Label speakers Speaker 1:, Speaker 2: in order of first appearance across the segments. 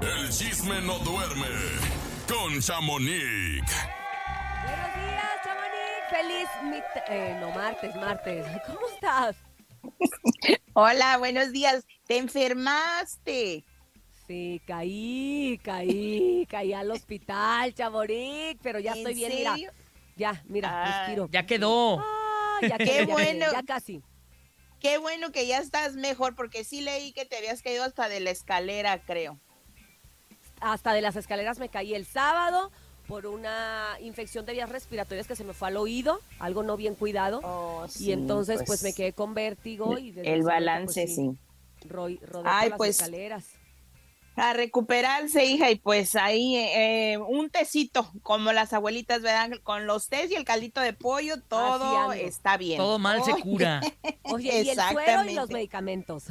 Speaker 1: El chisme no duerme con Chamonix.
Speaker 2: Buenos días, Chamonix. Feliz mit- eh, no, martes, martes. ¿Cómo estás?
Speaker 3: Hola, buenos días. ¿Te enfermaste?
Speaker 2: Sí, caí, caí, caí al hospital, Chamonix, pero ya
Speaker 3: ¿En
Speaker 2: estoy bien, mira. Ya, mira,
Speaker 3: Ah,
Speaker 2: respiro.
Speaker 4: Ya quedó.
Speaker 2: Ah, ya
Speaker 3: Qué
Speaker 2: quedé,
Speaker 3: bueno.
Speaker 2: ya casi.
Speaker 3: Qué bueno que ya estás mejor, porque sí leí que te habías caído hasta de la escalera, creo.
Speaker 2: Hasta de las escaleras me caí el sábado por una infección de vías respiratorias que se me fue al oído, algo no bien cuidado.
Speaker 3: Oh,
Speaker 2: y entonces pues, me quedé con vértigo y
Speaker 3: El balance,
Speaker 2: pues,
Speaker 3: sí. Ay,
Speaker 2: las
Speaker 3: pues,
Speaker 2: escaleras.
Speaker 3: A recuperarse, hija, y pues ahí eh, un tecito, como las abuelitas, ¿verdad? Con los tés y el caldito de pollo, todo está bien.
Speaker 4: Todo mal se cura.
Speaker 2: Oye, y el suero y los medicamentos.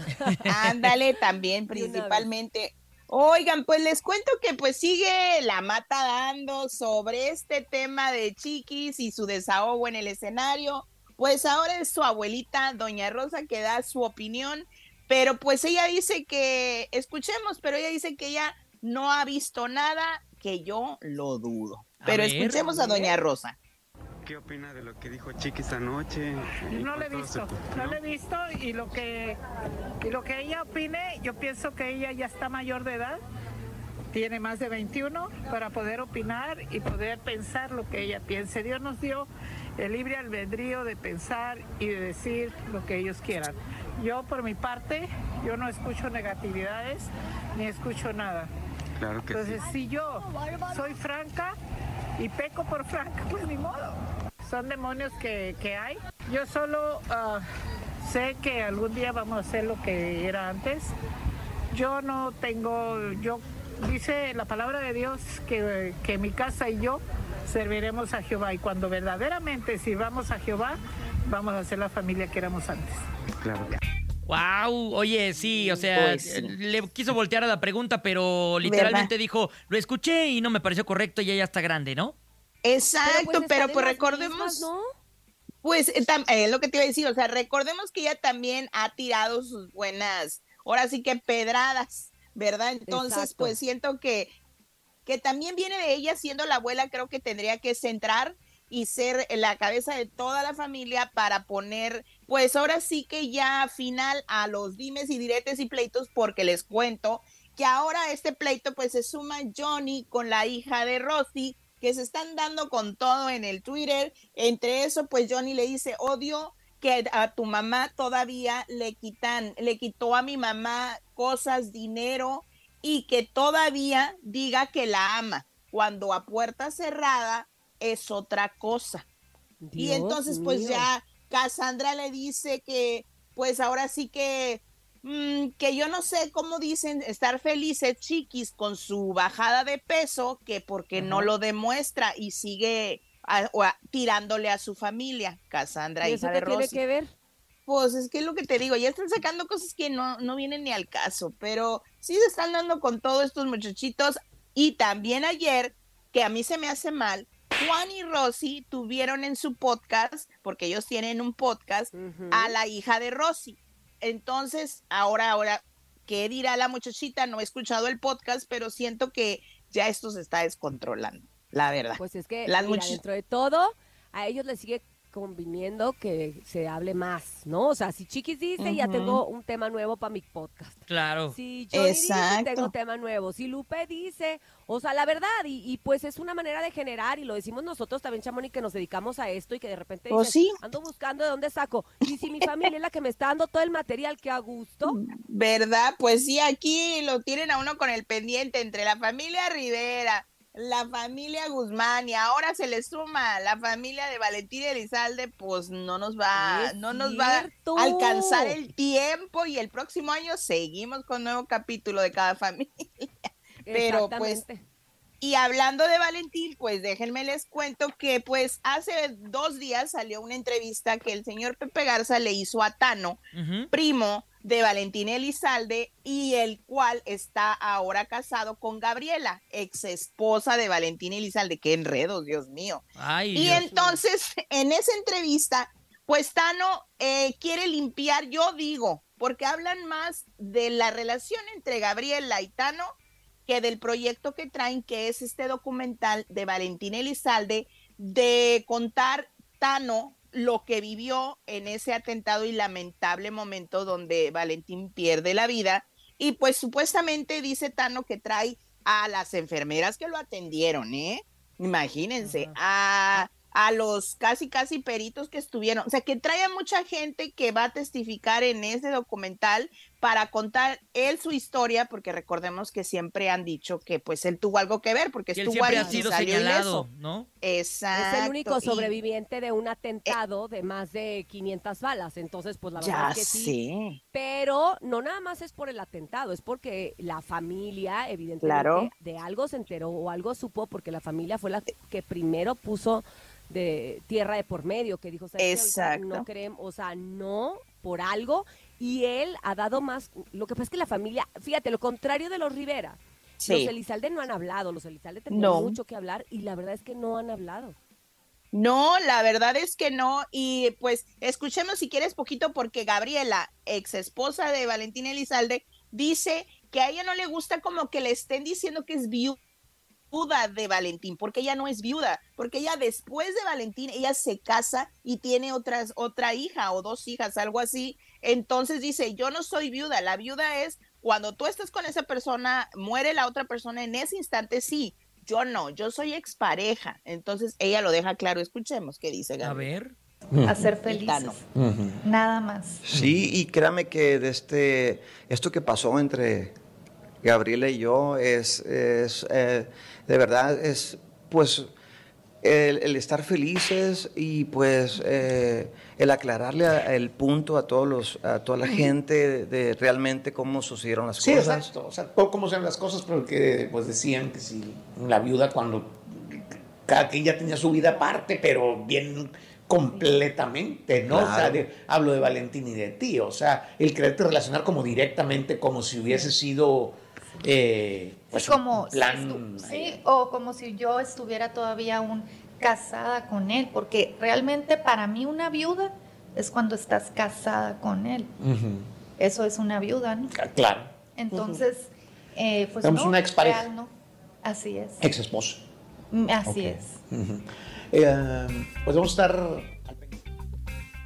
Speaker 3: Ándale también, principalmente. Oigan, pues les cuento que pues sigue la mata dando sobre este tema de Chiquis y su desahogo en el escenario. Pues ahora es su abuelita, doña Rosa, que da su opinión, pero pues ella dice que, escuchemos, pero ella dice que ella no ha visto nada, que yo lo dudo.
Speaker 4: A
Speaker 3: Pero
Speaker 4: ver,
Speaker 3: escuchemos
Speaker 2: a
Speaker 3: doña Rosa.
Speaker 5: ¿Qué opina de lo que dijo Chiquis anoche?
Speaker 6: No lo he visto,
Speaker 5: su-
Speaker 6: no lo he visto y lo que y lo que ella opine, yo pienso que ella ya está mayor de edad, tiene más de 21 para poder opinar y poder pensar lo que ella piense. Dios nos dio el libre albedrío de pensar y de decir lo que ellos quieran. Yo por mi parte, yo no escucho negatividades ni escucho nada.
Speaker 5: Claro que sí.
Speaker 6: Entonces, si yo soy franca y peco por franca, pues ni modo. Son demonios que, que hay. Yo solo ah, sé que algún día vamos a hacer lo que era antes. Yo no tengo, yo dice la palabra de Dios que, que mi casa y yo serviremos a Jehová y cuando verdaderamente sirvamos a Jehová, vamos a ser la familia que éramos antes.
Speaker 5: Claro
Speaker 4: Wow, oye, sí, o sea,
Speaker 3: Pues sí.
Speaker 4: le quiso voltear a la pregunta, pero literalmente dijo, lo escuché y no me pareció correcto y ella está grande, ¿no?
Speaker 3: Exacto,
Speaker 2: pues,
Speaker 3: pero, pues recordemos...
Speaker 2: mismas, ¿no?
Speaker 3: Pues eh, eh, es lo que te iba a decir, o sea, recordemos que ella también ha tirado sus buenas, ahora sí que pedradas, ¿verdad? Entonces,
Speaker 2: Exacto.
Speaker 3: pues siento que, que también viene de ella siendo la abuela, creo que tendría que centrar y ser la cabeza de toda la familia para poner, pues ahora sí que ya final a los dimes y diretes y pleitos, porque les cuento que ahora este pleito pues se suma Johnny con la hija de Rosy, que se están dando con todo en el Twitter. Entre eso, pues Johnny le dice, odio que a tu mamá todavía le quitan, le quitó a mi mamá cosas, dinero y que todavía diga que la ama, cuando a puerta cerrada es otra cosa. y entonces pues
Speaker 2: mío.
Speaker 3: ya Cassandra le dice que pues ahora sí que mm, que yo no sé cómo dicen estar felices chiquis con su bajada de peso que porque no lo demuestra y sigue a- o a- tirándole a su familia Cassandra
Speaker 2: ¿Y eso
Speaker 3: hija
Speaker 2: qué
Speaker 3: de
Speaker 2: tiene que ver?
Speaker 3: pues es que es lo que te digo, ya están sacando cosas que no, no vienen ni al caso, pero sí se están dando con todos estos muchachitos. Y también ayer, que a mí se me hace mal, Juan y Rosy tuvieron en su podcast, porque ellos tienen un podcast, a la hija de Rosy. Entonces, ahora, ahora, ¿qué dirá la muchachita? No he escuchado el podcast, pero siento que ya esto se está descontrolando, la verdad.
Speaker 2: Pues es que,
Speaker 3: Las
Speaker 2: mira,
Speaker 3: much-
Speaker 2: dentro de todo, a ellos les sigue conviniendo que se hable más, ¿no? O sea, si Chiquis dice, ya tengo un tema nuevo para mi podcast.
Speaker 4: Claro.
Speaker 2: Si Johnny dice, tengo tema nuevo. Si Lupe dice, o sea, la verdad, y, y pues es una manera de generar, y lo decimos nosotros también, Chamonix, que nos dedicamos a esto y que de repente
Speaker 3: Pues
Speaker 2: dices,
Speaker 3: sí.
Speaker 2: ando buscando de dónde saco. Y si mi familia es la que me está dando todo el material que a gusto,
Speaker 3: ¿Verdad? Pues sí, aquí lo tienen a uno con el pendiente entre la familia Rivera, la familia Guzmán y ahora se le suma la familia de Valentín Elizalde, pues no nos va, no nos va a alcanzar el tiempo y el próximo año seguimos con nuevo capítulo de cada familia. Pero, pues. Y hablando de Valentín, pues déjenme les cuento que pues hace dos días salió una entrevista que el señor Pepe Garza le hizo a Tano, primo de Valentín Elizalde y el cual está ahora casado con Gabriela, ex esposa de Valentín Elizalde. Qué enredos, Dios mío.
Speaker 4: Ay,
Speaker 3: Y
Speaker 4: Dios.
Speaker 3: entonces, en esa entrevista, pues Tano eh, quiere limpiar, yo digo, porque hablan más de la relación entre Gabriela y Tano que del proyecto que traen, que es este documental de Valentín Elizalde, de contar Tano lo que vivió en ese atentado y lamentable momento donde Valentín pierde la vida. Y pues supuestamente dice Tano que trae a las enfermeras que lo atendieron, ¿eh? Imagínense, a a los casi, casi peritos que estuvieron. O sea, que trae a mucha gente que va a testificar en ese documental para contar él su historia, porque recordemos que siempre han dicho que pues él tuvo algo que ver, porque estuvo ahí
Speaker 4: ha sido señalado, ¿no?
Speaker 3: Exacto.
Speaker 2: Es el único sobreviviente de un atentado de más de 500 balas, entonces pues la verdad que sí. Pero no nada más es por el atentado, es porque la familia evidentemente de algo se enteró o algo supo, porque la familia fue la que primero puso de tierra de por medio, que dijo,
Speaker 3: Exacto.
Speaker 2: no queremos, o sea, no por algo, y él ha dado más, lo que pasa es que la familia, fíjate, lo contrario de los Rivera, los Elizalde no han hablado, los Elizalde tienen mucho que hablar, y la verdad es que no han hablado.
Speaker 3: No, la verdad es que no. Y pues escuchemos si quieres poquito porque Gabriela, ex esposa de Valentín Elizalde, dice que a ella no le gusta como que le estén diciendo que es viuda viuda de Valentín, porque ella no es viuda, porque ella después de Valentín, ella se casa y tiene otras, otra hija o dos hijas, algo así. Entonces dice, yo no soy viuda, la viuda es cuando tú estás con esa persona, muere la otra persona, en ese instante sí, yo no, yo soy expareja. Entonces ella lo deja claro, escuchemos qué dice.
Speaker 4: A ver.
Speaker 7: A ser felices. Nada más.
Speaker 8: Sí, y créame que de este, esto que pasó entre Gabriela y yo es, es eh, de verdad, es pues el, estar felices y pues eh, el aclararle el punto a todos los, a toda la gente de, realmente cómo sucedieron las
Speaker 9: sí,
Speaker 8: cosas.
Speaker 9: exacto. O sea, cómo son las cosas, porque pues decían que si la viuda cuando cada quien ya tenía su vida aparte, pero bien completamente, ¿no? O sea, hablo de Valentín y de ti, o sea, el quererte relacionar como directamente, como si hubiese sido eh, pues
Speaker 7: como sí, o como si yo estuviera todavía aún casada con él, porque realmente para mí una viuda es cuando estás casada con él. Eso es una viuda, ¿no?
Speaker 9: Claro.
Speaker 7: Entonces, eh, pues
Speaker 9: Tenemos una expareja.
Speaker 7: ¿no? Así es.
Speaker 9: Ex esposo.
Speaker 7: Mm, así es.
Speaker 9: Eh, pues vamos a estar...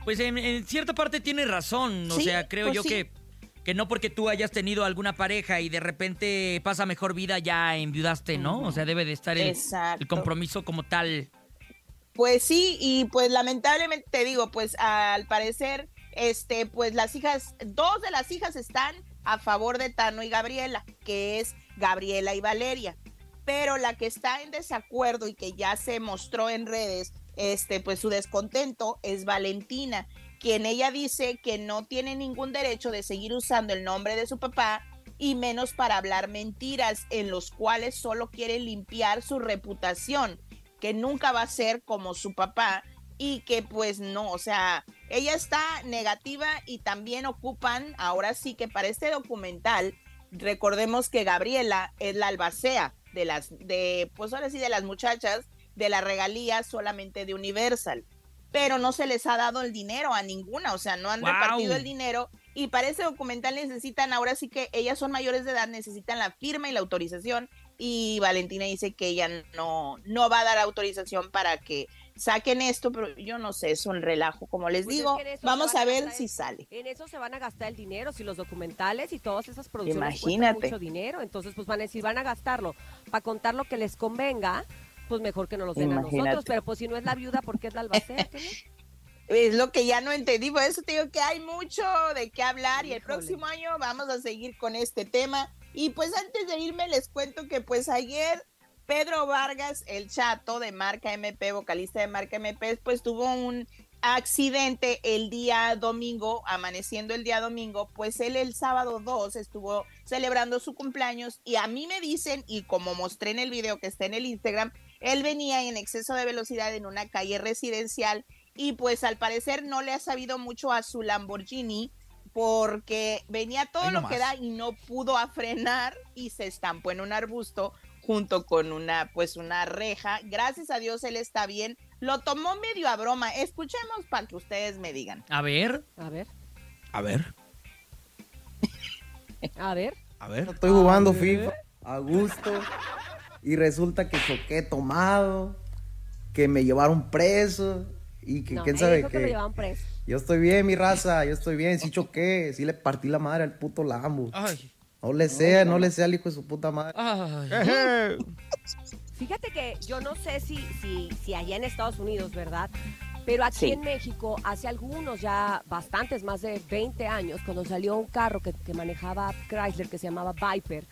Speaker 4: Pues en, cierta parte tiene razón, o sea, creo pues yo que que no porque tú hayas tenido alguna pareja y de repente pasa mejor vida ya enviudaste, ¿no? O sea, debe de estar el, compromiso como tal.
Speaker 3: Pues sí, y pues lamentablemente te digo, pues al parecer, este, pues las hijas, dos de las hijas están a favor de Tano y Gabriela, que es Gabriela y Valeria. Pero la que está en desacuerdo y que ya se mostró en redes, este, pues su descontento es Valentina quien ella dice que no tiene ningún derecho de seguir usando el nombre de su papá y menos para hablar mentiras en los cuales solo quiere limpiar su reputación, que nunca va a ser como su papá y que pues no, o sea, ella está negativa y también ocupan, ahora sí que para este documental, recordemos que Gabriela es la albacea de las, de, pues ahora sí, de las muchachas de la regalía solamente de Universal pero no se les ha dado el dinero a ninguna, o sea, no han repartido el dinero. Y para ese documental necesitan, ahora sí que ellas son mayores de edad, necesitan la firma y la autorización. Y Valentina dice que ella no, no va a dar autorización para que saquen esto, pero yo no sé, es un relajo, como les pues digo, vamos a ver si sale.
Speaker 2: En eso se van a gastar el dinero, si los documentales y todas esas producciones
Speaker 3: Imagínate.
Speaker 2: mucho dinero, entonces pues van a decir, van a gastarlo para contar lo que les convenga, pues mejor que no los den a nosotros, pero pues si no es la viuda, ¿por qué es la albacea?
Speaker 3: es lo que ya no entendí, por eso te digo que hay mucho de qué hablar y el próximo año vamos a seguir con este tema. Y pues antes de irme les cuento que pues ayer Pedro Vargas, el chato de marca MP, vocalista de marca MP, pues tuvo un accidente el día domingo, amaneciendo el día domingo, pues él el sábado 2 estuvo celebrando su cumpleaños y a mí me dicen, y como mostré en el video que está en el Instagram, él venía en exceso de velocidad en una calle residencial y pues al parecer no le ha sabido mucho a su Lamborghini porque venía todo lo que da y no pudo a frenar y se estampó en un arbusto junto con una pues una reja. Gracias a Dios él está bien. Lo tomó medio a broma. Escuchemos para que ustedes me digan.
Speaker 4: A ver,
Speaker 2: a ver.
Speaker 9: A ver.
Speaker 2: A ver.
Speaker 9: A ver.
Speaker 10: Estoy jugando FIFA. a gusto. Y resulta que choqué tomado, que me llevaron preso y que quién sabe qué. Yo estoy bien, mi raza, yo estoy bien, sí choqué, sí le partí la madre al puto Lambo. No le sea, no, le sea al hijo de su puta madre.
Speaker 2: Fíjate que yo no sé si, si, si allá en Estados Unidos, ¿verdad? Pero aquí en México, hace algunos ya bastantes, más de 20 años, cuando salió un carro que, manejaba Chrysler que se llamaba Viper,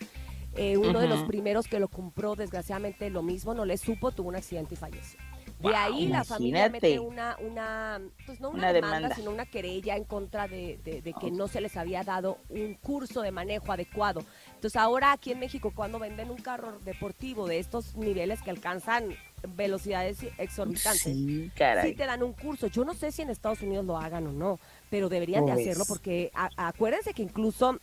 Speaker 2: eh, uno de los primeros que lo compró, desgraciadamente lo mismo, no le supo, tuvo un accidente y falleció. De ahí la familia mete una, una pues no una, demanda, sino una querella en contra de, de, que no se les había dado un curso de manejo adecuado. Entonces ahora aquí en México cuando venden un carro deportivo de estos niveles que alcanzan velocidades exorbitantes, sí, te dan un curso. Yo no sé si en Estados Unidos lo hagan o no, pero deberían de hacerlo porque acuérdense que incluso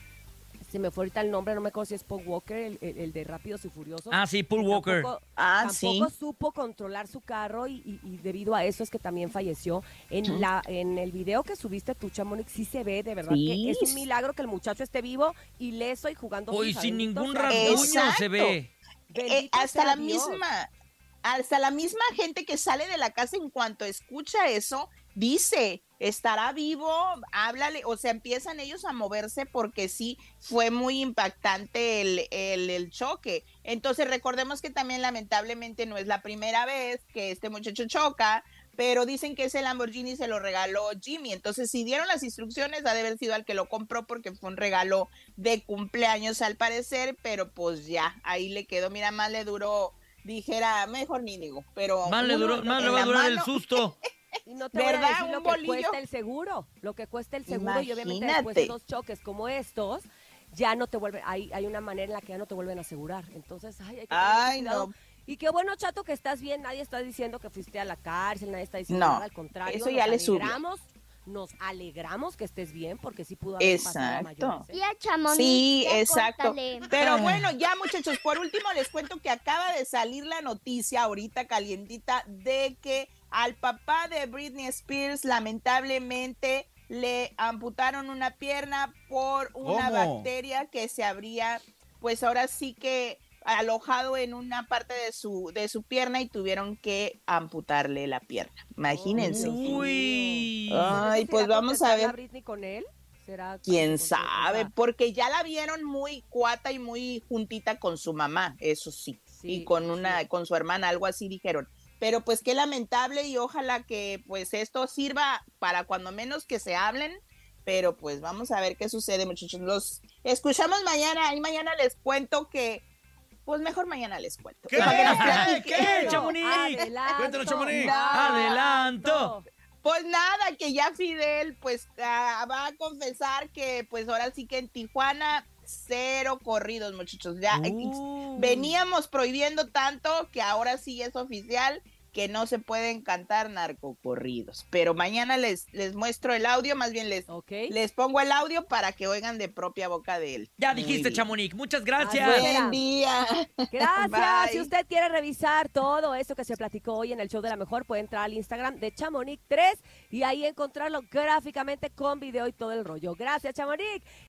Speaker 2: se me fue ahorita el nombre, no me acuerdo si es Paul Walker, el, de Rápidos y Furiosos.
Speaker 4: Ah, sí, Paul Walker.
Speaker 3: ah,
Speaker 2: tampoco supo controlar su carro y, debido a eso es que también falleció. En la en el video que subiste tú, Chamonix, sí se ve de verdad que es un milagro que el muchacho esté vivo, y leso y jugando.
Speaker 4: Hoy sin ningún rasguño se ve.
Speaker 3: Eh, hasta la misma hasta la misma gente que sale de la casa en cuanto escucha eso, dice, estará vivo, háblale, o sea, empiezan ellos a moverse porque sí fue muy impactante el, el, choque. Entonces recordemos que también lamentablemente no es la primera vez que este muchacho choca, pero dicen que ese Lamborghini se lo regaló Jimmy. Entonces, si dieron las instrucciones, ha de haber sido al que lo compró porque fue un regalo de cumpleaños al parecer, pero pues ya, ahí le quedó. Mira, más le duró dijera, mejor ni digo, pero...
Speaker 4: Más le, duró, más le va a durar el susto.
Speaker 2: Y no te ¿verdad? Voy a decir lo que cuesta el seguro, lo que cuesta el seguro y obviamente después de dos choques como estos, ya no te vuelven, hay, hay una manera en la que ya no te vuelven a asegurar. Entonces, ay, hay que
Speaker 3: ay no.
Speaker 2: Y qué bueno, Chato, que estás bien. Nadie está diciendo que fuiste a la cárcel, nadie está diciendo nada, al contrario.
Speaker 3: Eso ya le
Speaker 2: nos alegramos que estés bien porque sí pudo haber
Speaker 3: exacto.
Speaker 2: pasado
Speaker 3: Sí, exacto. Pero bueno, ya muchachos, por último les cuento que acaba de salir la noticia ahorita calientita de que al papá de Britney Spears lamentablemente le amputaron una pierna por una bacteria que se habría, pues ahora sí que alojado en una parte de su, de su pierna y tuvieron que amputarle la pierna. Imagínense.
Speaker 4: Uy.
Speaker 3: Ay, pues vamos a ver.
Speaker 2: Britney con él? ¿Será
Speaker 3: ¿Quién sabe? Porque ya la vieron muy cuata y muy juntita con su mamá, eso sí. y con una, con su hermana, algo así dijeron. Pero pues qué lamentable y ojalá que pues esto sirva para cuando menos que se hablen pero pues vamos a ver qué sucede, muchachos. Los escuchamos mañana y mañana les cuento que pues mejor mañana les cuento.
Speaker 4: ¿Qué? ¿Qué? Chamonix. Cuéntanos, Chamonix. Adelanto.
Speaker 3: Pues nada, que ya Fidel pues ah, va a confesar que pues ahora sí que en Tijuana cero corridos, muchachos. Ya eh, uh. veníamos prohibiendo tanto que ahora sí es oficial que no se pueden cantar narcocorridos. Pero mañana les, les muestro el audio, más bien les, les pongo el audio para que oigan de propia boca de él.
Speaker 4: Ya dijiste, Chamonix. Muchas gracias.
Speaker 3: Buen día.
Speaker 2: Gracias. Si usted quiere revisar todo eso que se platicó hoy en el show de la mejor, puede entrar al Instagram de Chamonix 3 y ahí encontrarlo gráficamente con video y todo el rollo. Gracias, Chamonix.